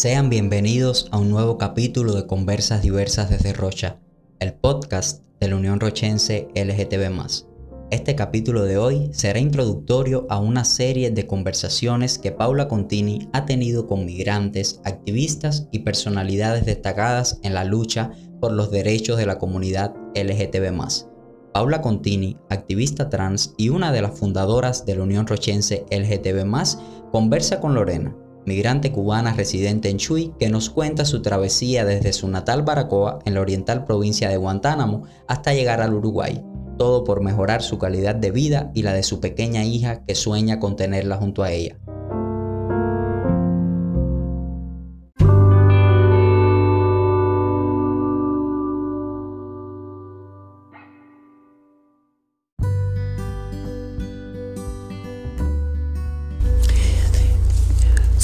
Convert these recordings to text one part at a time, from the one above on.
Sean bienvenidos a un nuevo capítulo de Conversas Diversas desde Rocha, el podcast de la Unión Rochense LGTB. Este capítulo de hoy será introductorio a una serie de conversaciones que Paula Contini ha tenido con migrantes, activistas y personalidades destacadas en la lucha por los derechos de la comunidad LGTB. Paula Contini, activista trans y una de las fundadoras de la Unión Rochense LGTB, conversa con Lorena, migrante cubana residente en Chuy, que nos cuenta su travesía desde su natal Baracoa, en la oriental provincia de Guantánamo, hasta llegar al Uruguay, todo por mejorar su calidad de vida y la de su pequeña hija que sueña con tenerla junto a ella.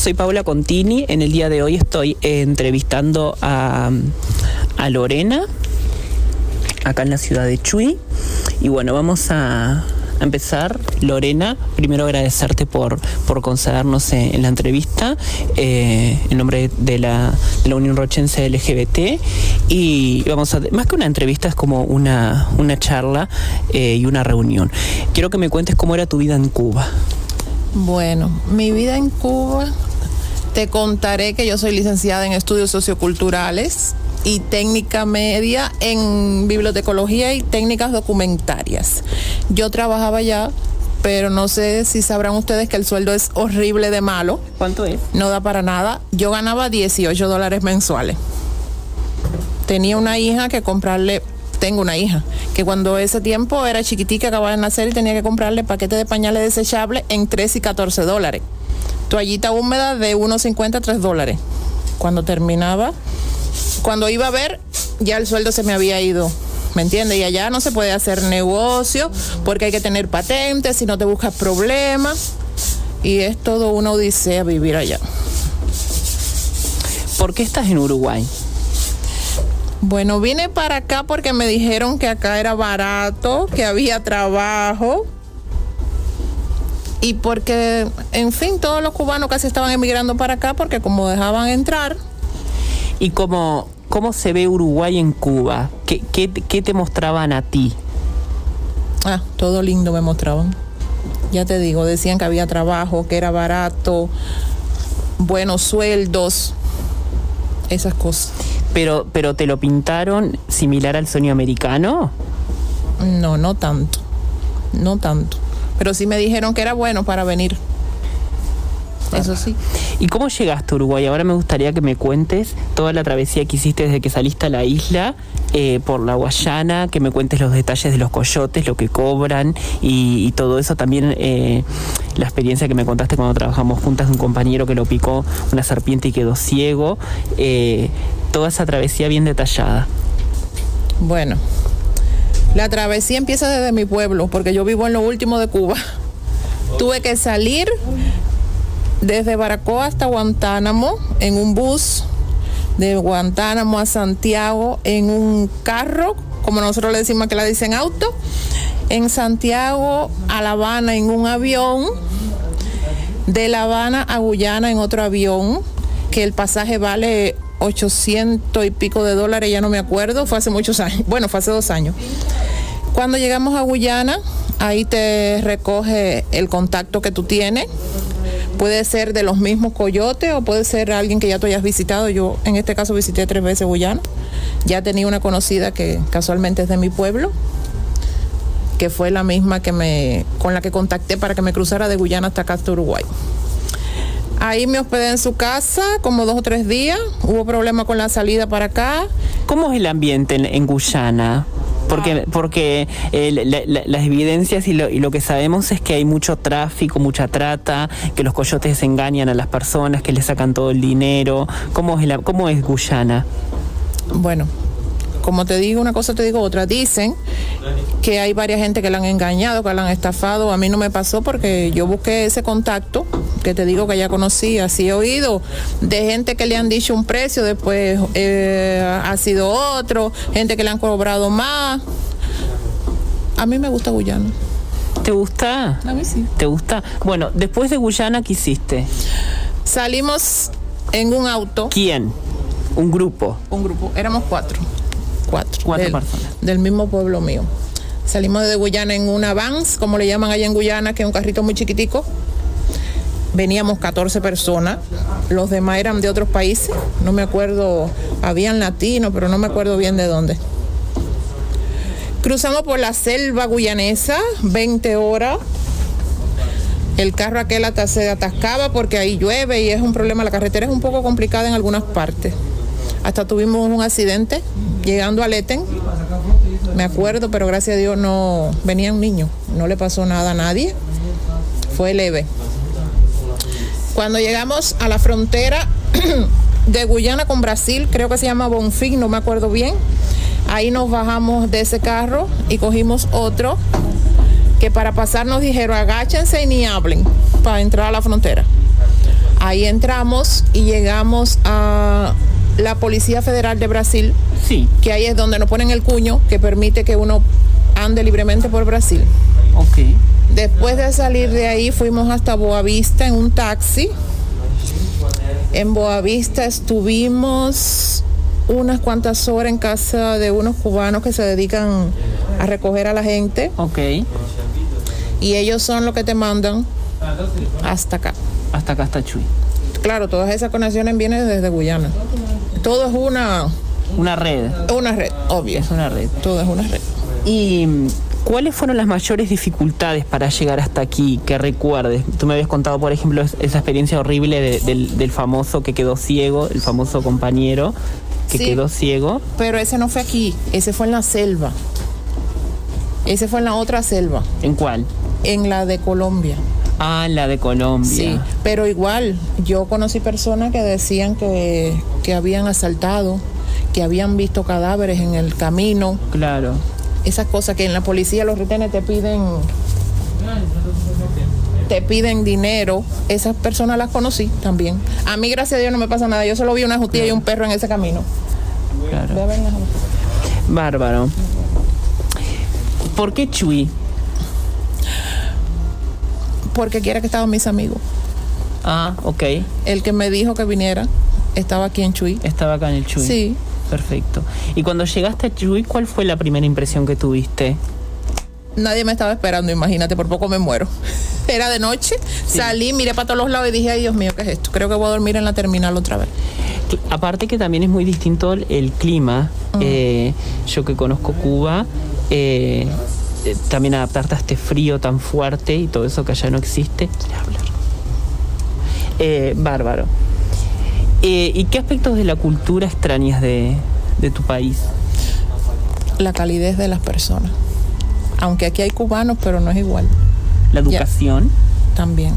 Soy Paula Contini. En el día de hoy estoy entrevistando a, Lorena, acá en la ciudad de Chuy. Y bueno, vamos a, empezar, Lorena, primero agradecerte por, por concedernos en, la entrevista eh, en nombre de la, Unión Rochense LGBT. Y vamos a, más que una entrevista, es como una, una charla eh, y una reunión. Quiero que me cuentes cómo era tu vida en Cuba. Bueno, mi vida en Cuba te contaré que yo soy licenciada en estudios socioculturales y técnica media en bibliotecología y técnicas documentarias. Yo trabajaba ya, pero no sé si sabrán ustedes que el sueldo es horrible de malo. ¿Cuánto es? No da para nada. Yo ganaba 18 dólares mensuales. Tenía una hija que comprarle tengo una hija, que cuando ese tiempo era chiquitica, acababa de nacer y tenía que comprarle paquete de pañales desechables en 3 y 14 dólares toallita húmeda de 1.50 a 3 dólares. Cuando terminaba, cuando iba a ver, ya el sueldo se me había ido. ¿Me entiendes? Y allá no se puede hacer negocio porque hay que tener patentes, si no te buscas problemas. Y es todo una odisea vivir allá. ¿Por qué estás en Uruguay? Bueno, vine para acá porque me dijeron que acá era barato, que había trabajo y porque, en fin, todos los cubanos casi estaban emigrando para acá porque como dejaban entrar. ¿Y cómo, cómo se ve Uruguay en Cuba? ¿Qué, qué, te mostraban a ti? Ah, todo lindo me mostraban. Ya te digo, decían que había trabajo, que era barato, buenos sueldos, esas cosas. Pero, pero te lo pintaron similar al sueño americano? No, no tanto. No tanto pero sí me dijeron que era bueno para venir. Eso sí. ¿Y cómo llegaste a Uruguay? Ahora me gustaría que me cuentes toda la travesía que hiciste desde que saliste a la isla eh, por la Guayana, que me cuentes los detalles de los coyotes, lo que cobran y, todo eso. También eh, la experiencia que me contaste cuando trabajamos juntas de un compañero que lo picó una serpiente y quedó ciego. Eh, toda esa travesía bien detallada. Bueno, la travesía empieza desde mi pueblo, porque yo vivo en lo último de Cuba. Tuve que salir desde Baracoa hasta Guantánamo en un bus, de Guantánamo a Santiago en un carro, como nosotros le decimos que la dicen auto, en Santiago a La Habana en un avión, de La Habana a Guyana en otro avión, que el pasaje vale 800 y pico de dólares, ya no me acuerdo, fue hace muchos años, bueno, fue hace dos años. Cuando llegamos a Guyana, ahí te recoge el contacto que tú tienes. Puede ser de los mismos coyotes o puede ser alguien que ya tú hayas visitado. Yo en este caso visité tres veces Guyana. Ya tenía una conocida que casualmente es de mi pueblo, que fue la misma que me, con la que contacté para que me cruzara de Guyana hasta acá hasta Uruguay. Ahí me hospedé en su casa como dos o tres días. Hubo problema con la salida para acá. ¿Cómo es el ambiente en, Guyana? Porque, ah. porque eh, las evidencias y lo, que sabemos es que hay mucho tráfico, mucha trata, que los coyotes engañan a las personas, que les sacan todo el dinero. ¿Cómo es, cómo es Guyana? Bueno, como te digo una cosa, te digo otra. Dicen que hay varias gente que la han engañado, que la han estafado. A mí no me pasó porque yo busqué ese contacto, que te digo que ya conocí, así he oído de gente que le han dicho un precio, después eh, ha sido otro, gente que le han cobrado más. A mí me gusta Guyana. ¿Te gusta? A mí sí. ¿Te gusta? Bueno, después de Guyana, ¿qué hiciste? Salimos en un auto. ¿Quién? Un grupo. Un grupo, éramos cuatro. Cuatro. Cuatro del, personas. Del mismo pueblo mío. Salimos de Guyana en una Vans, como le llaman allá en Guyana, que es un carrito muy chiquitico. Veníamos 14 personas. Los demás eran de otros países. No me acuerdo, habían latinos, pero no me acuerdo bien de dónde. Cruzamos por la selva guyanesa, 20 horas. El carro aquel se atascaba porque ahí llueve y es un problema. La carretera es un poco complicada en algunas partes. Hasta tuvimos un accidente llegando a Leten. Me acuerdo, pero gracias a Dios no venía un niño. No le pasó nada a nadie. Fue leve. Cuando llegamos a la frontera de Guyana con Brasil, creo que se llama Bonfim, no me acuerdo bien. Ahí nos bajamos de ese carro y cogimos otro que para pasar nos dijeron agáchense y ni hablen para entrar a la frontera. Ahí entramos y llegamos a la Policía Federal de Brasil, Sí. que ahí es donde nos ponen el cuño que permite que uno ande libremente por Brasil. Ok. Después de salir de ahí fuimos hasta Boavista en un taxi. En Boavista estuvimos unas cuantas horas en casa de unos cubanos que se dedican a recoger a la gente Ok. y ellos son los que te mandan hasta acá. Hasta acá está Chuy. Claro, todas esas conexiones vienen desde Guyana. Todo es una, Una red. una red, obvio. Es una red. Todo es una red. ¿Y cuáles fueron las mayores dificultades para llegar hasta aquí que recuerdes? Tú me habías contado, por ejemplo, es- esa experiencia horrible de- del, del famoso que quedó ciego, el famoso compañero que Sí. quedó ciego. Pero ese no fue aquí, ese fue en la selva. Ese fue en la otra selva, ¿En cuál? en la de Colombia. Ah, la de Colombia. Sí, pero igual, yo conocí personas que decían que, que habían asaltado, que habían visto cadáveres en el camino, Claro. Esas cosas que en la policía los retenes te piden te piden dinero, esas personas las conocí también. A mí gracias a Dios no me pasa nada, yo solo vi una jutilla y un perro en ese camino. Claro. Bárbaro. ¿Por qué Chuy? Porque quiera que estaban mis amigos. Ah, ok. El que me dijo que viniera estaba aquí en Chuy. Estaba acá en el Chuy. Sí. Perfecto. Y cuando llegaste a Chuy, ¿cuál fue la primera impresión que tuviste? Nadie me estaba esperando, imagínate, por poco me muero. Era de noche, salí, miré para todos los lados y dije, ay Dios mío, ¿qué es esto? Creo que voy a dormir en la terminal otra vez. Aparte que también es muy distinto el, el clima. Eh, yo que conozco Cuba, eh, eh, también adaptarte a este frío tan fuerte y todo eso que allá no existe. Hablar. Eh, bárbaro. Eh, ¿Y qué aspectos de la cultura extrañas de, de tu país? La calidez de las personas. Aunque aquí hay cubanos, pero no es igual. La educación. También.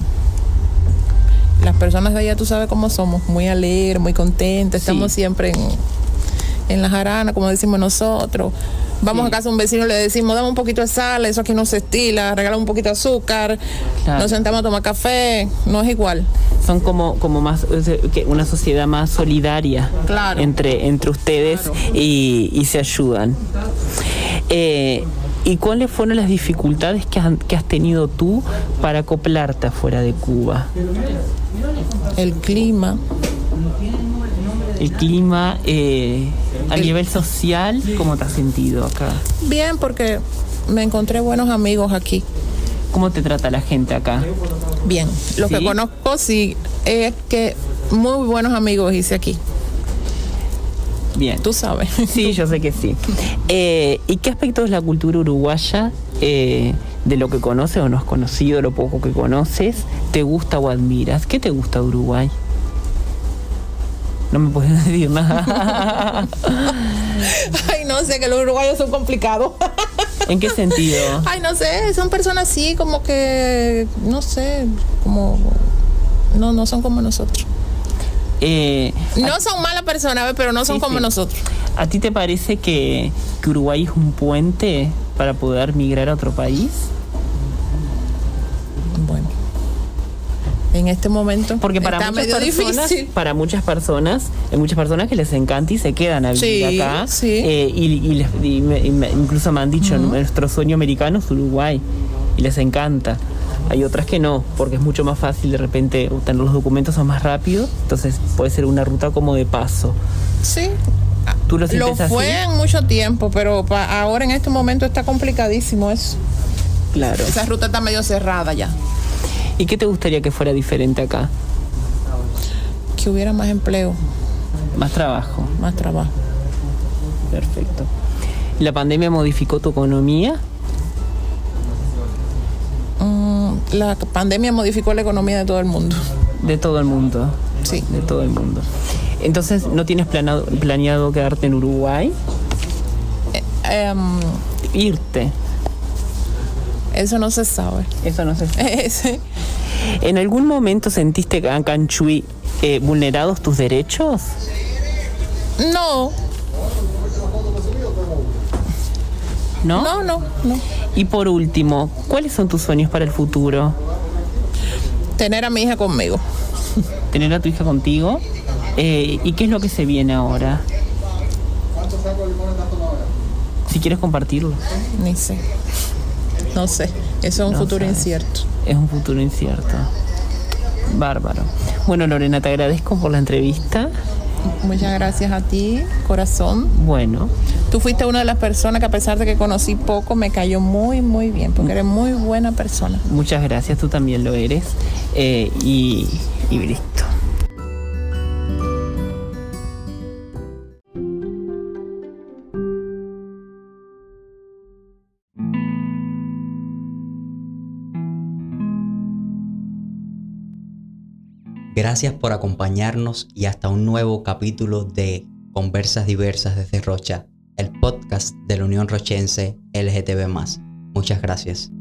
Las personas de allá, tú sabes cómo somos, muy alegres, muy contentas, estamos siempre en, en la jarana, como decimos nosotros. Vamos Sí. a casa de un vecino y le decimos, dame un poquito de sal, eso aquí no se estila, regala un poquito de azúcar, Claro. nos sentamos a tomar café, no es igual. son como, como más una sociedad más solidaria Claro. entre, entre ustedes y, y se ayudan. Eh, ¿Y cuáles fueron las dificultades que has, que has tenido tú para acoplarte afuera de Cuba? El clima, El clima, eh, a El- nivel social, ¿cómo te has sentido acá? bien, porque me encontré buenos amigos aquí. ¿Cómo te trata la gente acá? Bien, los ¿Sí? que conozco sí, es que muy buenos amigos hice aquí, Bien. tú sabes. Sí, yo sé que sí. Eh, ¿Y qué aspectos de la cultura uruguaya, eh, de lo que conoces o no has conocido, lo poco que conoces, te gusta o admiras? ¿Qué te gusta de Uruguay? No me puedes decir nada. Ay, no sé, que los uruguayos son complicados. ¿En qué sentido? Ay, no sé, son personas así como que, no sé, como, no, no son como nosotros. Eh, No son malas personas, pero no son Sí, como sí. nosotros. ¿A ti te parece que, que Uruguay es un puente para poder migrar a otro país? En este momento Porque para está muchas personas, difícil. para muchas personas, hay muchas personas que les encanta y se quedan a vivir Sí, acá. sí. Eh, y, y les- y me- incluso me han dicho, nuestro sueño americano es Uruguay. Y les encanta. Hay otras que no, porque es mucho más fácil de repente tener los documentos son más rápidos, entonces puede ser una ruta como de paso. Sí. ¿Tú lo Lo así? fue en mucho tiempo, pero pa- ahora en este momento está complicadísimo eso. Claro. Esa ruta está medio cerrada ya. ¿Y qué te gustaría que fuera diferente acá? Que hubiera más empleo, Más trabajo. más trabajo. Perfecto. ¿La pandemia modificó tu economía? Mm, la pandemia modificó la economía de todo el mundo. De todo el mundo. Sí. De todo el mundo. Entonces, ¿no tienes planado- planeado quedarte en Uruguay? Em, Irte. eso no se sabe. Eso no sé. Sí. ¿En algún momento sentiste en Chuy eh, vulnerados tus derechos? no, ¿No? no, no, no. Y por último, ¿cuáles son tus sueños para el futuro? Tener a mi hija conmigo. ¿Tener a tu hija contigo? Eh, ¿Y qué es lo que se viene ahora? Si quieres compartirlo. Ni sé. No sé. Eso es un No futuro sabes. incierto. Es un futuro incierto. Bárbaro. Bueno, Lorena, te agradezco por la entrevista. Muchas gracias a ti, corazón. Bueno, Tú fuiste una de las personas que a pesar de que conocí poco, me cayó muy, muy bien, porque eres muy buena persona. muchas gracias, tú también lo eres. Eh, y, y Gracias por acompañarnos y hasta un nuevo capítulo de Conversas Diversas desde Rocha, el podcast de la Unión Rochense LGTB. Muchas gracias.